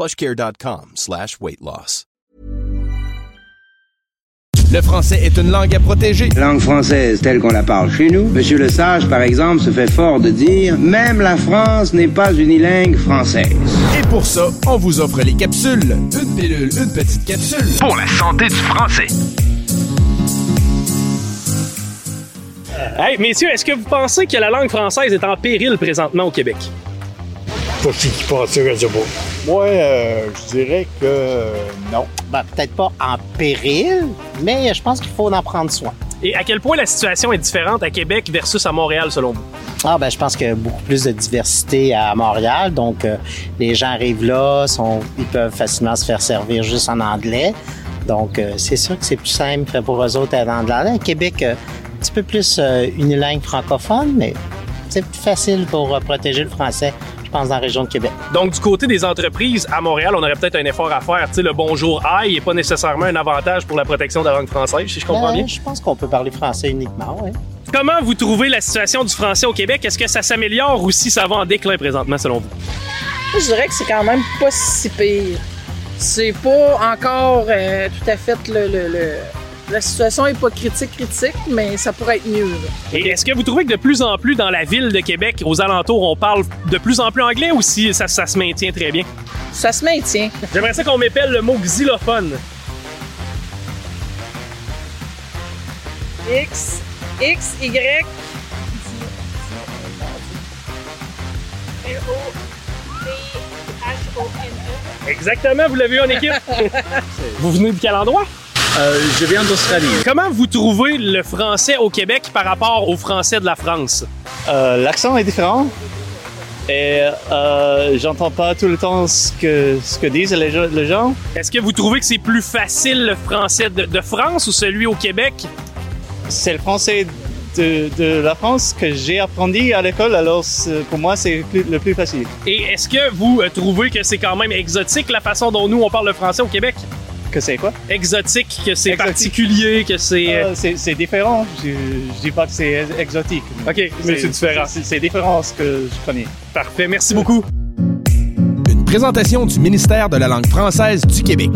plushcare.com slash weight loss. Le français est une langue à protéger. Langue française telle qu'on la parle chez nous. Monsieur Le Sage, par exemple, se fait fort de dire Même la France n'est pas unilingue française. Et pour ça, on vous offre les capsules. Une pilule, une petite capsule. Pour la santé du français. Hey, messieurs, est-ce que vous pensez que la langue française est en péril présentement au Québec? Pas qui qui passe ça, je sais pas. Moi, euh, je dirais que euh, non. Ben, peut-être pas en péril, mais je pense qu'il faut en prendre soin. Et à quel point la situation est différente à Québec versus à Montréal, selon vous? Ah ben je pense qu'il y a beaucoup plus de diversité à Montréal, donc euh, les gens arrivent là, sont, ils peuvent facilement se faire servir juste en anglais. Donc euh, c'est sûr que c'est plus simple pour eux autres en anglais. À Québec, euh, un petit peu plus euh, unilingue francophone, mais c'est plus facile pour euh, protéger le français, je pense, dans la région de Québec. Donc, du côté des entreprises, à Montréal, on aurait peut-être un effort à faire. Tu sais, le bonjour aïe n'est pas nécessairement un avantage pour la protection de la langue française, si je comprends bien. Je pense qu'on peut parler français uniquement, oui. Comment vous trouvez la situation du français au Québec? Est-ce que ça s'améliore ou si ça va en déclin présentement, selon vous? Je dirais que c'est quand même pas si pire. C'est pas encore euh, tout à fait le, le- le- La situation est pas critique, critique, mais ça pourrait être mieux. là. Et est-ce que vous trouvez que de plus en plus dans la ville de Québec, aux alentours, on parle de plus en plus anglais ou si ça, ça se maintient très bien? Ça se maintient. J'aimerais ça qu'on m'épelle le mot xylophone. X, X, Y. Exactement, vous l'avez eu en équipe? vous venez de quel endroit? Euh, je viens d'Australie. Comment vous trouvez le français au Québec par rapport au français de la France? Euh, L'accent est différent. Et euh, j'entends pas tout le temps ce que, ce que disent les, gens- les gens. Est-ce que vous trouvez que c'est plus facile le français de, de France ou celui au Québec? C'est le français de, de la France que j'ai appris à l'école, alors pour moi c'est le plus facile. Et est-ce que vous trouvez que c'est quand même exotique la façon dont nous on parle le français au Québec? Que c'est quoi? Exotique, que c'est Exotique. particulier, que c'est... euh, Euh, c'est c'est différent. Je, je dis pas que c'est exotique. OK, mais c'est différent. C'est c'est différent ce que je connais. Parfait, merci beaucoup. Une présentation du ministère de la langue française du Québec.